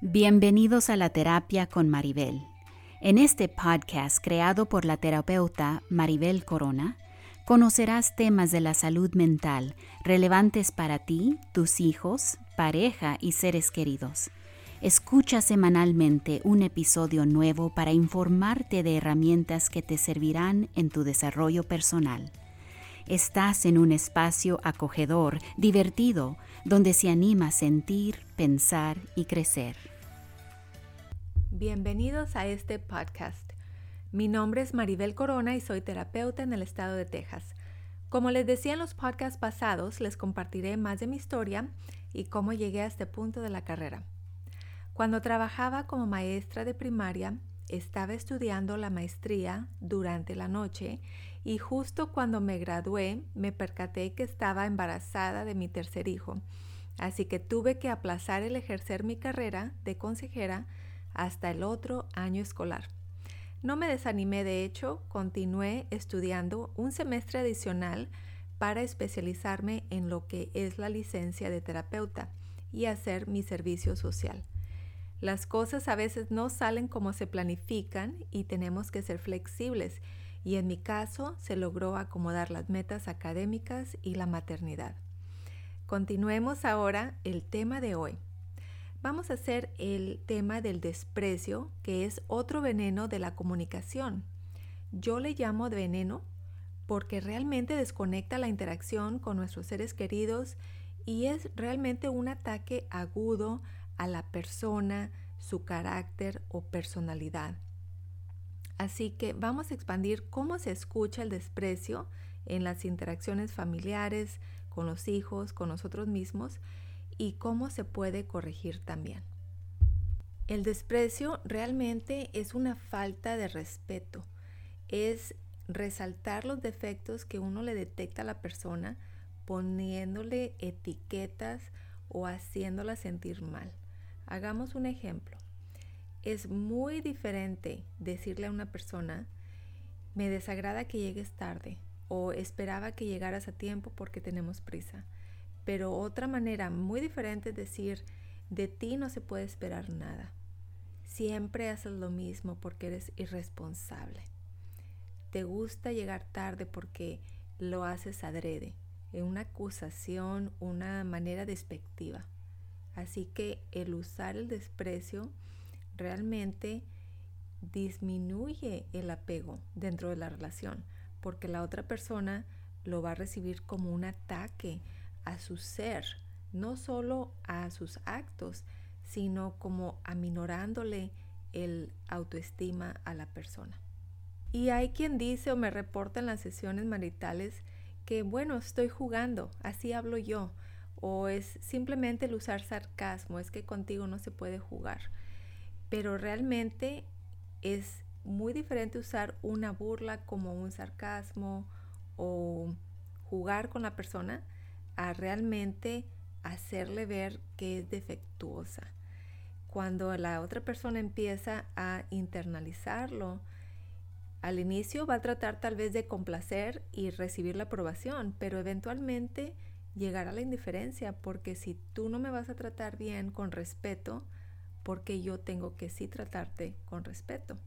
Bienvenidos a la terapia con Maribel. En este podcast creado por la terapeuta Maribel Corona, conocerás temas de la salud mental relevantes para ti, tus hijos, pareja y seres queridos. Escucha semanalmente un episodio nuevo para informarte de herramientas que te servirán en tu desarrollo personal. Estás en un espacio acogedor, divertido, donde se anima a sentir, pensar y crecer. Bienvenidos a este podcast. Mi nombre es Maribel Corona y soy terapeuta en el estado de Texas. Como les decía en los podcasts pasados, les compartiré más de mi historia y cómo llegué a este punto de la carrera. Cuando trabajaba como maestra de primaria, estaba estudiando la maestría durante la noche y justo cuando me gradué me percaté que estaba embarazada de mi tercer hijo, así que tuve que aplazar el ejercer mi carrera de consejera hasta el otro año escolar. No me desanimé, de hecho, continué estudiando un semestre adicional para especializarme en lo que es la licencia de terapeuta y hacer mi servicio social. Las cosas a veces no salen como se planifican y tenemos que ser flexibles y en mi caso se logró acomodar las metas académicas y la maternidad. Continuemos ahora el tema de hoy, vamos a hacer el tema del desprecio, que es otro veneno de la comunicación. Yo le llamo veneno porque realmente desconecta la interacción con nuestros seres queridos y es realmente un ataque agudo a la persona, su carácter o personalidad. Así que vamos a expandir cómo se escucha el desprecio en las interacciones familiares, con los hijos, con nosotros mismos y cómo se puede corregir también. El desprecio realmente es una falta de respeto, es resaltar los defectos que uno le detecta a la persona poniéndole etiquetas o haciéndola sentir mal. Hagamos un ejemplo. Es muy diferente decirle a una persona, me desagrada que llegues tarde o esperaba que llegaras a tiempo porque tenemos prisa. Pero otra manera muy diferente es decir, de ti no se puede esperar nada. Siempre haces lo mismo porque eres irresponsable. Te gusta llegar tarde porque lo haces adrede, en una acusación, una manera despectiva. Así que el usar el desprecio realmente disminuye el apego dentro de la relación, porque la otra persona lo va a recibir como un ataque, a su ser, no solo a sus actos, sino como aminorándole el autoestima a la persona. Y hay quien dice o me reporta en las sesiones maritales que, bueno, estoy jugando, así hablo yo, o es simplemente el usar sarcasmo, es que contigo no se puede jugar. Pero realmente es muy diferente usar una burla como un sarcasmo o jugar con la persona a realmente hacerle ver que es defectuosa. Cuando la otra persona empieza a internalizarlo, al inicio va a tratar tal vez de complacer y recibir la aprobación, pero eventualmente llegará a la indiferencia, porque si tú no me vas a tratar bien con respeto, porque yo tengo que sí tratarte con respeto.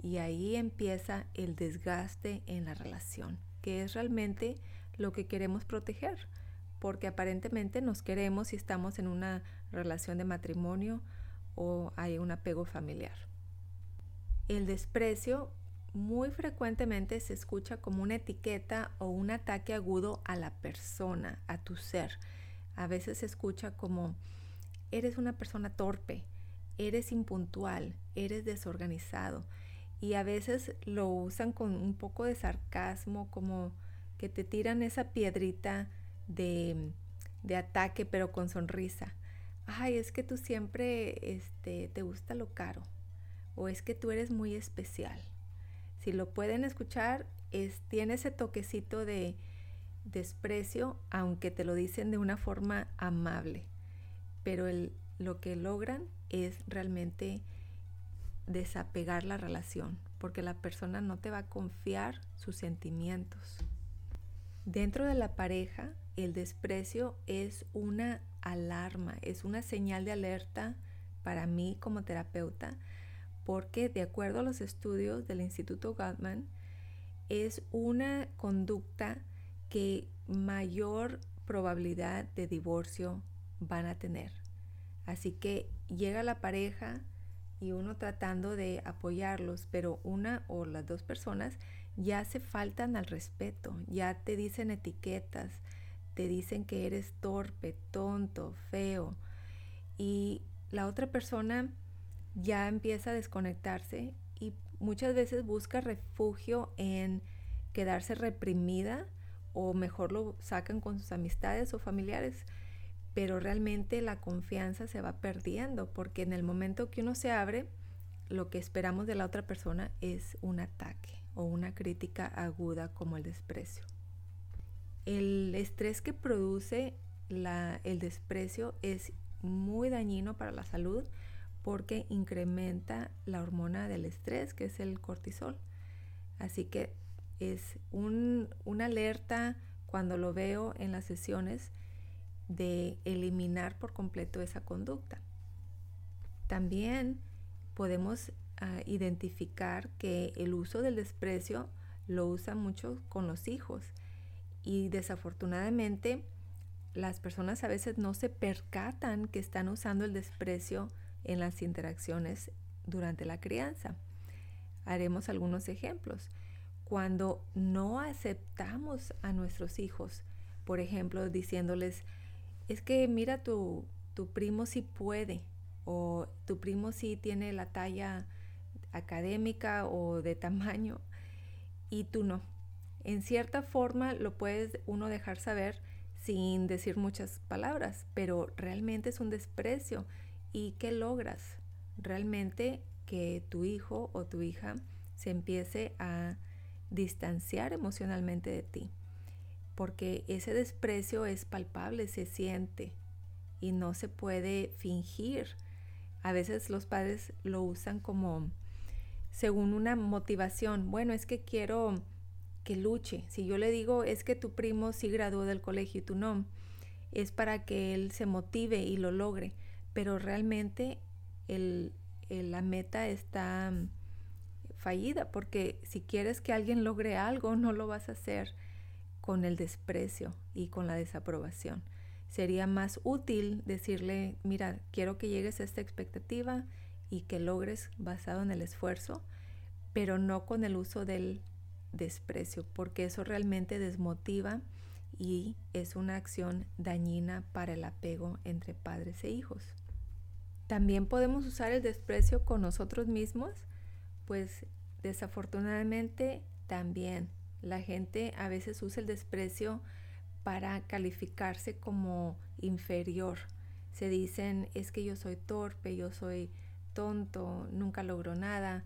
Y ahí empieza el desgaste en la relación, que es realmente lo que queremos proteger porque aparentemente nos queremos y estamos en una relación de matrimonio o hay un apego familiar. El desprecio muy frecuentemente se escucha como una etiqueta o un ataque agudo a la persona, a tu ser. A veces se escucha como eres una persona torpe, eres impuntual, eres desorganizado. Y a veces lo usan con un poco de sarcasmo, como que te tiran esa piedrita de, ataque, pero con sonrisa. Ay, es que tú siempre este, te gusta lo caro. O es que tú eres muy especial. Si lo pueden escuchar, es, tiene ese toquecito de desprecio, aunque te lo dicen de una forma amable. Pero lo que logran es realmente desapegar la relación, porque la persona no te va a confiar sus sentimientos. Dentro de la pareja, el desprecio es una alarma, es una señal de alerta para mí como terapeuta, porque de acuerdo a los estudios del Instituto Gottman, es una conducta que mayor probabilidad de divorcio van a tener. Así que llega la pareja y uno tratando de apoyarlos, pero una o las dos personas ya se faltan al respeto, ya te dicen etiquetas, te dicen que eres torpe, tonto, feo y la otra persona ya empieza a desconectarse y muchas veces busca refugio en quedarse reprimida o mejor lo sacan con sus amistades o familiares, pero realmente la confianza se va perdiendo porque en el momento que uno se abre, lo que esperamos de la otra persona es un ataque o una crítica aguda como el desprecio. El estrés que produce el desprecio es muy dañino para la salud porque incrementa la hormona del estrés, que es el cortisol. Así que es una alerta cuando lo veo en las sesiones de eliminar por completo esa conducta. También podemos ah, identificar que el uso del desprecio lo usa mucho con los hijos y desafortunadamente las personas a veces no se percatan que están usando el desprecio en las interacciones durante la crianza. Haremos algunos ejemplos. Cuando no aceptamos a nuestros hijos, por ejemplo, diciéndoles, es que mira tu, tu primo sí puede, o tu primo sí tiene la talla académica o de tamaño, y tú no. En cierta forma lo puedes uno dejar saber sin decir muchas palabras, pero realmente es un desprecio. ¿Y qué logras? Realmente que tu hijo o tu hija se empiece a distanciar emocionalmente de ti, porque ese desprecio es palpable, se siente y no se puede fingir. A veces los padres lo usan como según una motivación. Bueno, es que quiero que luche. Si yo le digo es que tu primo sí graduó del colegio y tú no, es para que él se motive y lo logre. Pero realmente la meta está mm, fallida porque si quieres que alguien logre algo, no lo vas a hacer con el desprecio y con la desaprobación. Sería más útil decirle, mira, quiero que llegues a esta expectativa y que logres basado en el esfuerzo, pero no con el uso del desprecio, porque eso realmente desmotiva y es una acción dañina para el apego entre padres e hijos. También podemos usar el desprecio con nosotros mismos, pues desafortunadamente también la gente a veces usa el desprecio para calificarse como inferior. Se dicen, es que yo soy torpe, yo soy tonto, nunca logro nada,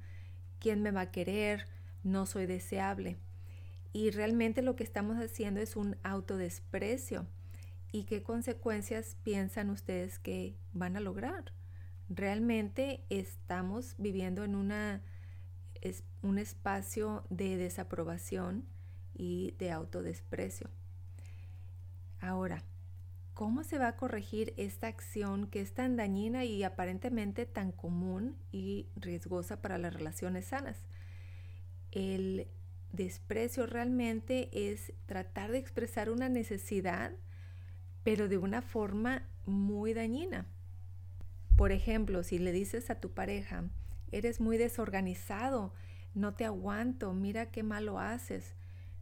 ¿quién me va a querer? no soy deseable. Y realmente lo que estamos haciendo es un autodesprecio. ¿Y qué consecuencias piensan ustedes que van a lograr? Realmente estamos viviendo en una, un espacio de desaprobación y de autodesprecio. Ahora, ¿cómo se va a corregir esta acción que es tan dañina y aparentemente tan común y riesgosa para las relaciones sanas? El desprecio realmente es tratar de expresar una necesidad, pero de una forma muy dañina. Por ejemplo, si le dices a tu pareja, eres muy desorganizado, no te aguanto, mira qué malo haces.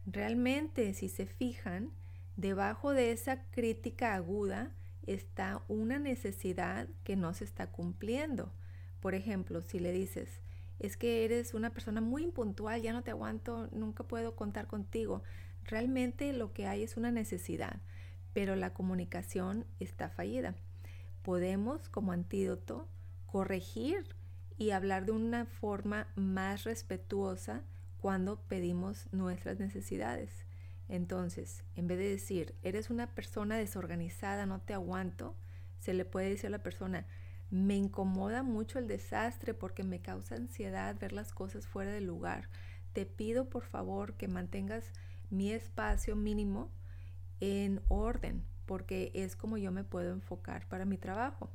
Realmente, si se fijan, debajo de esa crítica aguda está una necesidad que no se está cumpliendo. Por ejemplo, si le dices, es que eres una persona muy impuntual, ya no te aguanto, nunca puedo contar contigo. Realmente lo que hay es una necesidad, pero la comunicación está fallida. Podemos como antídoto corregir y hablar de una forma más respetuosa cuando pedimos nuestras necesidades. Entonces, en vez de decir, eres una persona desorganizada, no te aguanto, se le puede decir a la persona, me incomoda mucho el desastre porque me causa ansiedad ver las cosas fuera de lugar. Te pido por favor que mantengas mi espacio mínimo en orden porque es como yo me puedo enfocar para mi trabajo.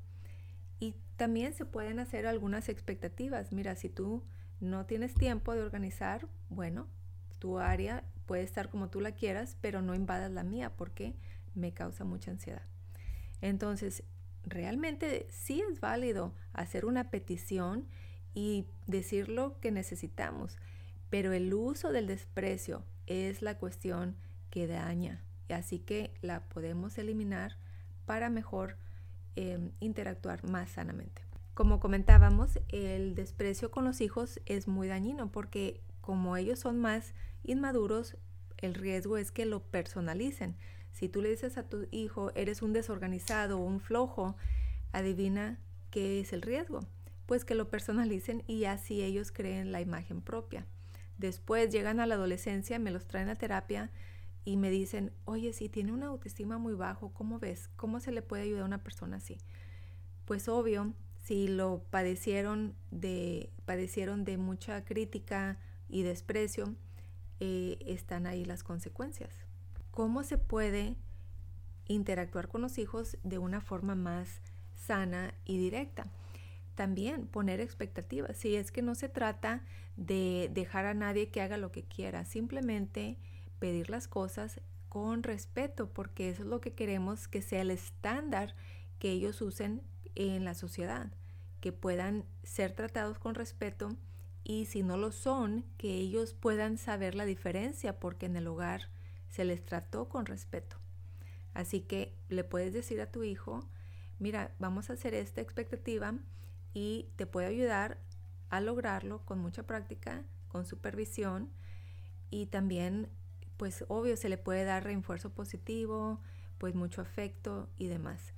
Y también se pueden hacer algunas expectativas. Mira, si tú no tienes tiempo de organizar, bueno, tu área puede estar como tú la quieras, pero no invadas la mía porque me causa mucha ansiedad. Entonces, realmente sí es válido hacer una petición y decir lo que necesitamos, pero el uso del desprecio es la cuestión que daña, así que la podemos eliminar para mejor em, interactuar más sanamente. Como comentábamos, el desprecio con los hijos es muy dañino porque como ellos son más inmaduros, el riesgo es que lo personalicen. Si tú le dices a tu hijo, eres un desorganizado o un flojo, adivina qué es el riesgo. Pues que lo personalicen y así ellos creen la imagen propia. Después llegan a la adolescencia, me los traen a terapia y me dicen, oye, si tiene una autoestima muy bajo, ¿cómo ves? ¿Cómo se le puede ayudar a una persona así? Pues obvio, si lo padecieron de, padecieron de mucha crítica y desprecio, eh, están ahí las consecuencias. ¿Cómo se puede interactuar con los hijos de una forma más sana y directa? También poner expectativas. Si es que no se trata de dejar a nadie que haga lo que quiera, simplemente pedir las cosas con respeto, porque eso es lo que queremos que sea el estándar que ellos usen en la sociedad, que puedan ser tratados con respeto y si no lo son, que ellos puedan saber la diferencia porque en el hogar se les trató con respeto. Así que le puedes decir a tu hijo, mira, vamos a hacer esta expectativa y te puede ayudar a lograrlo con mucha práctica, con supervisión y también, pues obvio, se le puede dar refuerzo positivo, pues mucho afecto y demás.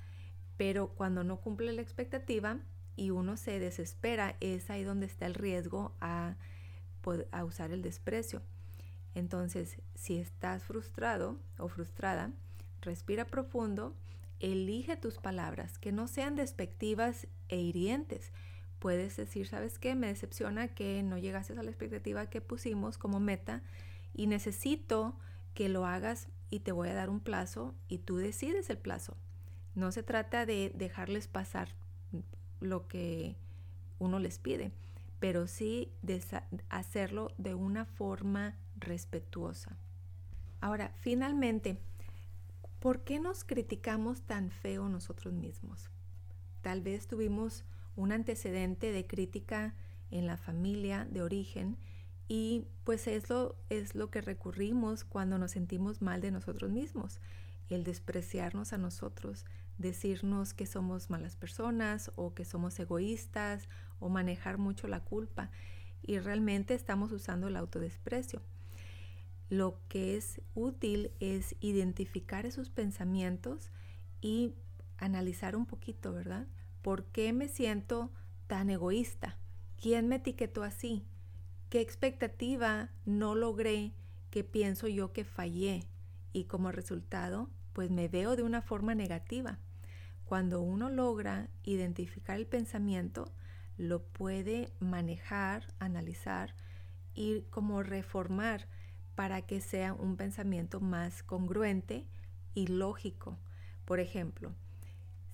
Pero cuando no cumple la expectativa, y uno se desespera, es ahí donde está el riesgo a, a usar el desprecio. Entonces, si estás frustrado o frustrada, respira profundo, elige tus palabras, que no sean despectivas e hirientes. Puedes decir, ¿sabes qué? Me decepciona que no llegases a la expectativa que pusimos como meta y necesito que lo hagas y te voy a dar un plazo y tú decides el plazo. No se trata de dejarles pasar lo que uno les pide, pero sí de hacerlo de una forma respetuosa. Ahora, finalmente, ¿por qué nos criticamos tan feo nosotros mismos? Tal vez tuvimos un antecedente de crítica en la familia de origen y pues eso es lo que recurrimos cuando nos sentimos mal de nosotros mismos, el despreciarnos a nosotros, decirnos que somos malas personas o que somos egoístas o manejar mucho la culpa y realmente estamos usando el autodesprecio. Lo que es útil es identificar esos pensamientos y analizar un poquito, ¿verdad? ¿Por qué me siento tan egoísta? ¿Quién me etiquetó así? ¿Qué expectativa no logré que pienso yo que fallé? Y como resultado, pues me veo de una forma negativa. Cuando uno logra identificar el pensamiento, lo puede manejar, analizar y como reformar para que sea un pensamiento más congruente y lógico. Por ejemplo,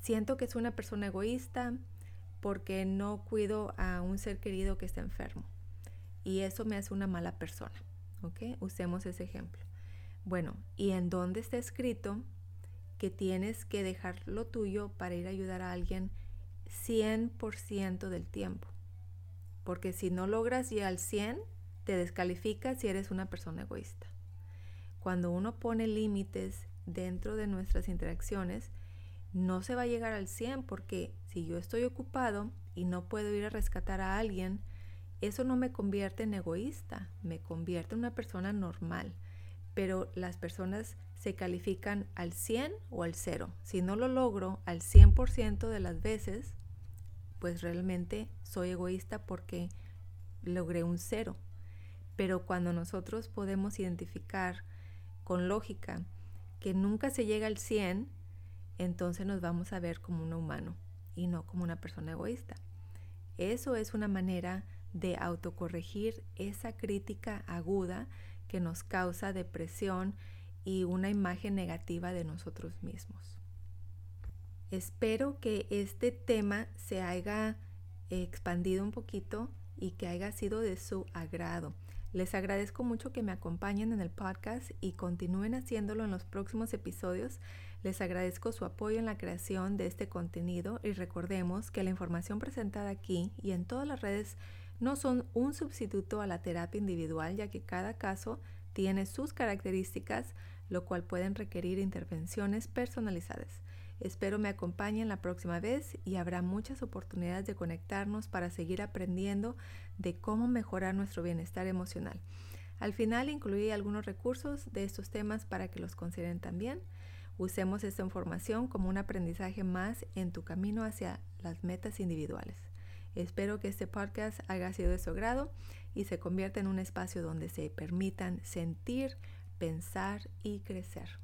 siento que es una persona egoísta porque no cuido a un ser querido que está enfermo y eso me hace una mala persona. ¿Ok? Usemos ese ejemplo. Bueno, ¿y en dónde está escrito que tienes que dejar lo tuyo para ir a ayudar a alguien 100% del tiempo. Porque si no logras ir al 100, te descalificas si eres una persona egoísta. Cuando uno pone límites dentro de nuestras interacciones, no se va a llegar al 100 porque si yo estoy ocupado y no puedo ir a rescatar a alguien, eso no me convierte en egoísta, me convierte en una persona normal. Pero las personas se califican al 100 o al 0. Si no lo logro al 100% de las veces, pues realmente soy egoísta porque logré un 0. Pero cuando nosotros podemos identificar con lógica que nunca se llega al 100, entonces nos vamos a ver como un humano y no como una persona egoísta. Eso es una manera de autocorregir esa crítica aguda que nos causa depresión y una imagen negativa de nosotros mismos. Espero que este tema se haya expandido un poquito y que haya sido de su agrado. Les agradezco mucho que me acompañen en el podcast y continúen haciéndolo en los próximos episodios. Les agradezco su apoyo en la creación de este contenido y recordemos que la información presentada aquí y en todas las redes no son un sustituto a la terapia individual, ya que cada caso tiene sus características, lo cual pueden requerir intervenciones personalizadas. Espero me acompañen la próxima vez y habrá muchas oportunidades de conectarnos para seguir aprendiendo de cómo mejorar nuestro bienestar emocional. Al final incluí algunos recursos de estos temas para que los consideren también. Usemos esta información como un aprendizaje más en tu camino hacia las metas individuales. Espero que este podcast haya sido de su agrado y se convierta en un espacio donde se permitan sentir, pensar y crecer.